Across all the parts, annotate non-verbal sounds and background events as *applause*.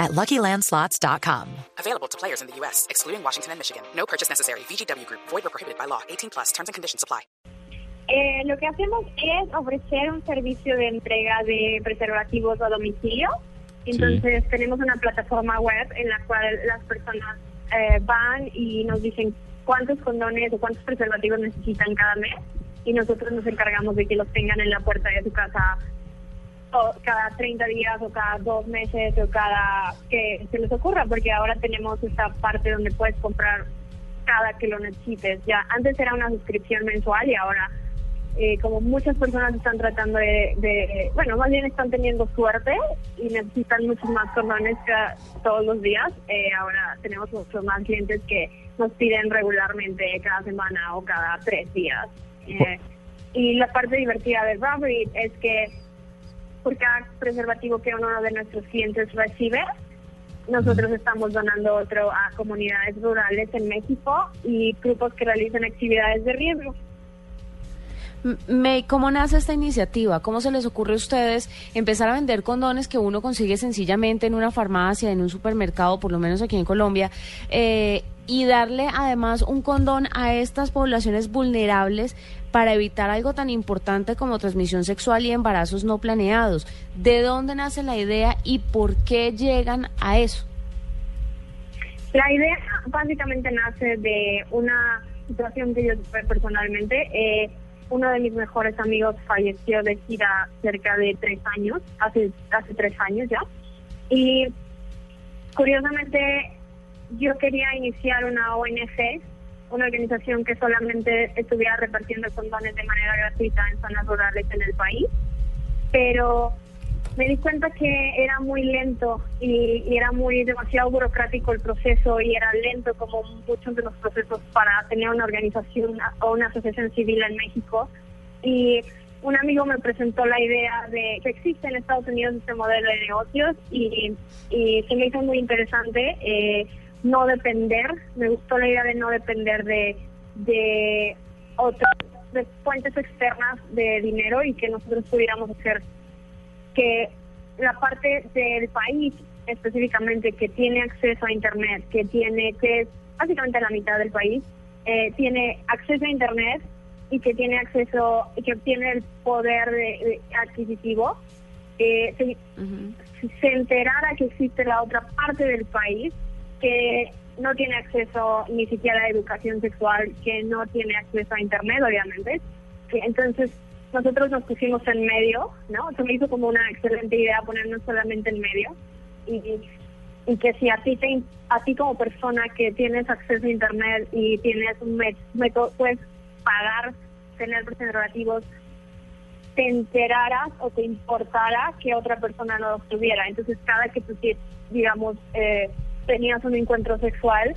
at LuckyLandSlots.com. Available to players in the U.S., excluding Washington and Michigan. No purchase necessary. VGW Group. Void or prohibited by law. 18 plus. Terms and conditions apply. Eh, lo que hacemos es ofrecer un servicio de entrega de preservativos a domicilio. Entonces tenemos una plataforma web en la cual las personas eh, van y nos dicen cuántos condones o cuántos preservativos necesitan cada mes y nosotros nos encargamos de que los tengan en la puerta de su casa cada 30 días o cada dos meses o cada que se les ocurra, porque ahora tenemos esta parte donde puedes comprar cada que lo necesites. Ya antes era una suscripción mensual y ahora eh, como muchas personas están tratando de, de, bueno, más bien están teniendo suerte y necesitan muchos más condones todos los días, eh, ahora tenemos muchos más clientes que nos piden regularmente cada semana o cada tres días. Eh, y la parte divertida del Robbery es que por cada preservativo que uno de nuestros clientes recibe, nosotros estamos donando otro a comunidades rurales en México y grupos que realizan actividades de riesgo. May, ¿cómo nace esta iniciativa? ¿Cómo se les ocurre a ustedes empezar a vender condones que uno consigue sencillamente en una farmacia, en un supermercado, por lo menos aquí en Colombia, eh, y darle además un condón a estas poblaciones vulnerables para evitar algo tan importante como transmisión sexual y embarazos no planeados? ¿De dónde nace la idea y por qué llegan a eso? La idea básicamente nace de una situación que yo personalmente. Eh, uno de mis mejores amigos falleció de gira cerca de tres años, hace, hace tres años ya. Y curiosamente yo quería iniciar una ONG, una organización que solamente estuviera repartiendo condones de manera gratuita en zonas rurales en el país, pero me di cuenta que era muy lento y, era muy demasiado burocrático el proceso y era lento como muchos de los procesos para tener una organización o una asociación civil en México. Y un amigo me presentó la idea de que existe en Estados Unidos este modelo de negocios y, se me hizo muy interesante eh, no depender, me gustó la idea de no depender de, de otras fuentes externas de dinero y que nosotros pudiéramos hacer que la parte del país específicamente que tiene acceso a Internet, que tiene, que es básicamente la mitad del país, eh, tiene acceso a Internet y que tiene acceso, y que tiene el poder de, adquisitivo, eh, se, se enterara que existe la otra parte del país que no tiene acceso ni siquiera a educación sexual, que no tiene acceso a Internet, obviamente. Que entonces nosotros nos pusimos en medio, ¿no? Se me hizo como una excelente idea ponernos solamente en medio y, y que si a ti, te, a ti como persona que tienes acceso a Internet y tienes un método, puedes pagar tener preservativos, te enteraras o te importara que otra persona no los tuviera. Entonces, cada que tú, digamos, eh, tenías un encuentro sexual,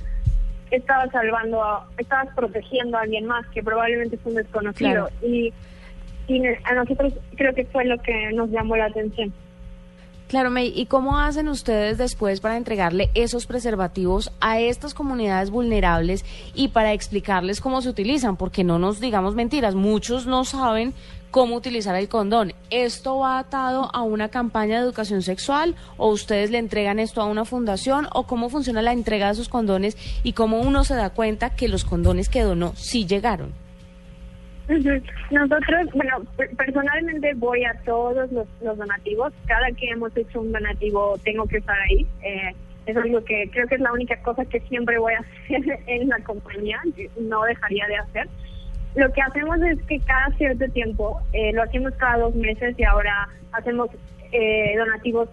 estabas salvando, a, estabas protegiendo a alguien más que probablemente es un desconocido. Y a nosotros creo que fue lo que nos llamó la atención. Claro, May, ¿y cómo hacen ustedes después para entregarle esos preservativos a estas comunidades vulnerables y para explicarles cómo se utilizan? Porque no nos digamos mentiras, muchos no saben cómo utilizar el condón. ¿Esto va atado a una campaña de educación sexual o ustedes le entregan esto a una fundación o cómo funciona la entrega de esos condones y cómo uno se da cuenta que los condones que donó sí llegaron? Nosotros, bueno, personalmente voy a todos los, donativos. Cada que hemos hecho un donativo tengo que estar ahí. Eh, eso es lo que creo que es la única cosa que siempre voy a *laughs* hacer en la compañía. No dejaría de hacer. Lo que hacemos es que cada cierto tiempo, eh, lo hacemos cada dos meses y ahora hacemos eh, donativos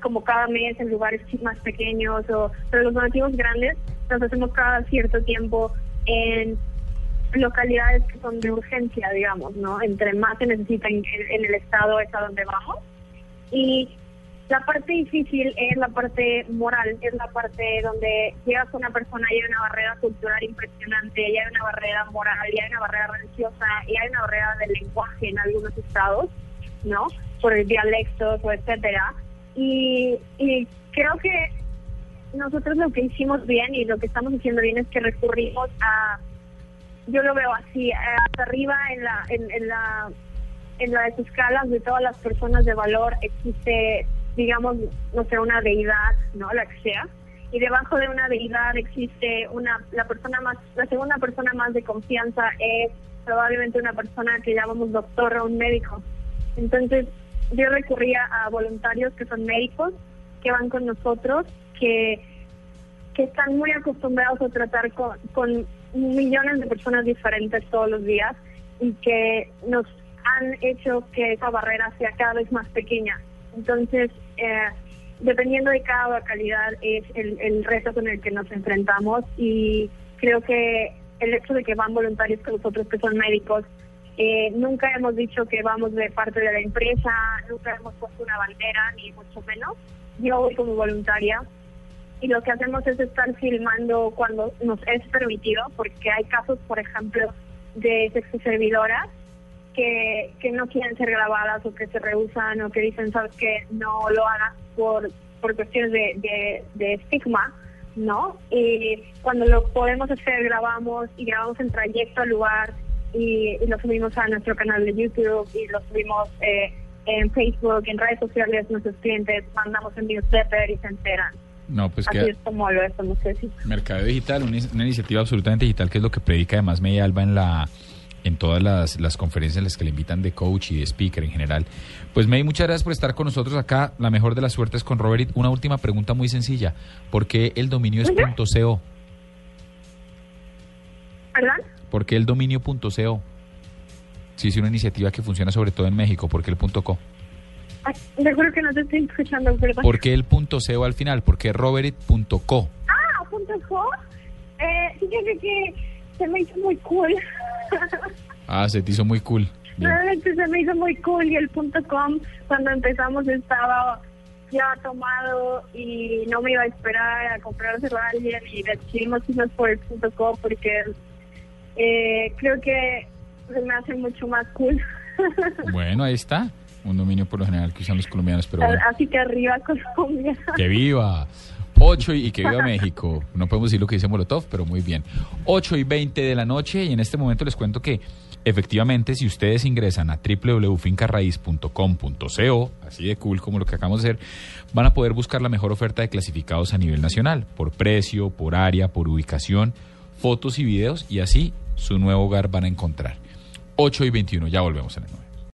como cada mes en lugares más pequeños, o, pero los donativos grandes los hacemos cada cierto tiempo en localidades que son de urgencia, digamos, ¿no? Entre más se necesita en, el estado es a donde vamos. Y La parte difícil es la parte moral, es la parte donde llegas con una persona y hay una barrera cultural impresionante, y hay una barrera moral, y hay una barrera religiosa, y hay una barrera del lenguaje en algunos estados, ¿no? Por el dialecto, o etcétera. Y, y creo que nosotros lo que hicimos bien y lo que estamos haciendo bien es que recurrimos a, yo lo veo así, hasta arriba en la, en, en la, en las escalas de todas las personas de valor existe digamos, no sé, una deidad, ¿no? La que sea. Y debajo de una deidad existe una, la persona más, la segunda persona más de confianza es probablemente una persona que llamamos doctor o un médico. Entonces, yo recurría a voluntarios que son médicos, que van con nosotros, que, que están muy acostumbrados a tratar con, con millones de personas diferentes todos los días y que nos han hecho que esa barrera sea cada vez más pequeña. Entonces, eh, dependiendo de cada localidad es el, reto con el que nos enfrentamos y creo que el hecho de que van voluntarios con nosotros que son médicos, eh, nunca hemos dicho que vamos de parte de la empresa, nunca hemos puesto una bandera, ni mucho menos. Yo voy como voluntaria y lo que hacemos es estar filmando cuando nos es permitido, porque hay casos, por ejemplo, de sexo servidoras que, que no quieren ser grabadas o que se rehusan o que dicen, sabes que no lo hagas por, por cuestiones de, de, estigma, ¿no? Y cuando lo podemos hacer, grabamos y grabamos en trayecto al lugar y, lo subimos a nuestro canal de YouTube y lo subimos eh, en Facebook, en redes sociales, nuestros clientes, mandamos en newsletter y se enteran. No, pues Así es como lo estamos haciendo. Mercado digital, una, una, iniciativa absolutamente digital, que es lo que predica además Media Alba en la en todas las, las, conferencias en las que le invitan de coach y de speaker en general. Pues May, muchas gracias por estar con nosotros acá. La mejor de las suertes con Robert. Una última pregunta muy sencilla. ¿Por qué el dominio es punto .co? ¿Perdón? ¿Por qué el dominio punto .co? Sí, es una iniciativa que funciona sobre todo en México. ¿Por qué el punto .co? Ay, que no te estoy escuchando, perdón. ¿Por qué el punto .co al final? ¿Por qué robert.co? Ah, punto .co. Eh, fíjate que se me hizo muy cool. ah, se te hizo muy cool. Realmente se me hizo muy cool y el punto .com cuando empezamos estaba ya tomado y no me iba a esperar a comprárselo a alguien y decidimos irnos por el punto .com porque eh, creo que se me hace mucho más cool. bueno, ahí está. Un dominio por lo general que usan los colombianos, pero Así que arriba Colombia. ¡Que viva! 8 y, que viva México. No podemos decir lo que dice Molotov, pero muy bien. 8 y 20 de la noche y en este momento les cuento que efectivamente si ustedes ingresan a www.fincarraiz.com.co, así de cool como lo que acabamos de hacer, van a poder buscar la mejor oferta de clasificados a nivel nacional, por precio, por área, por ubicación, fotos y videos y así su nuevo hogar van a encontrar. 8 y 21, ya volvemos en el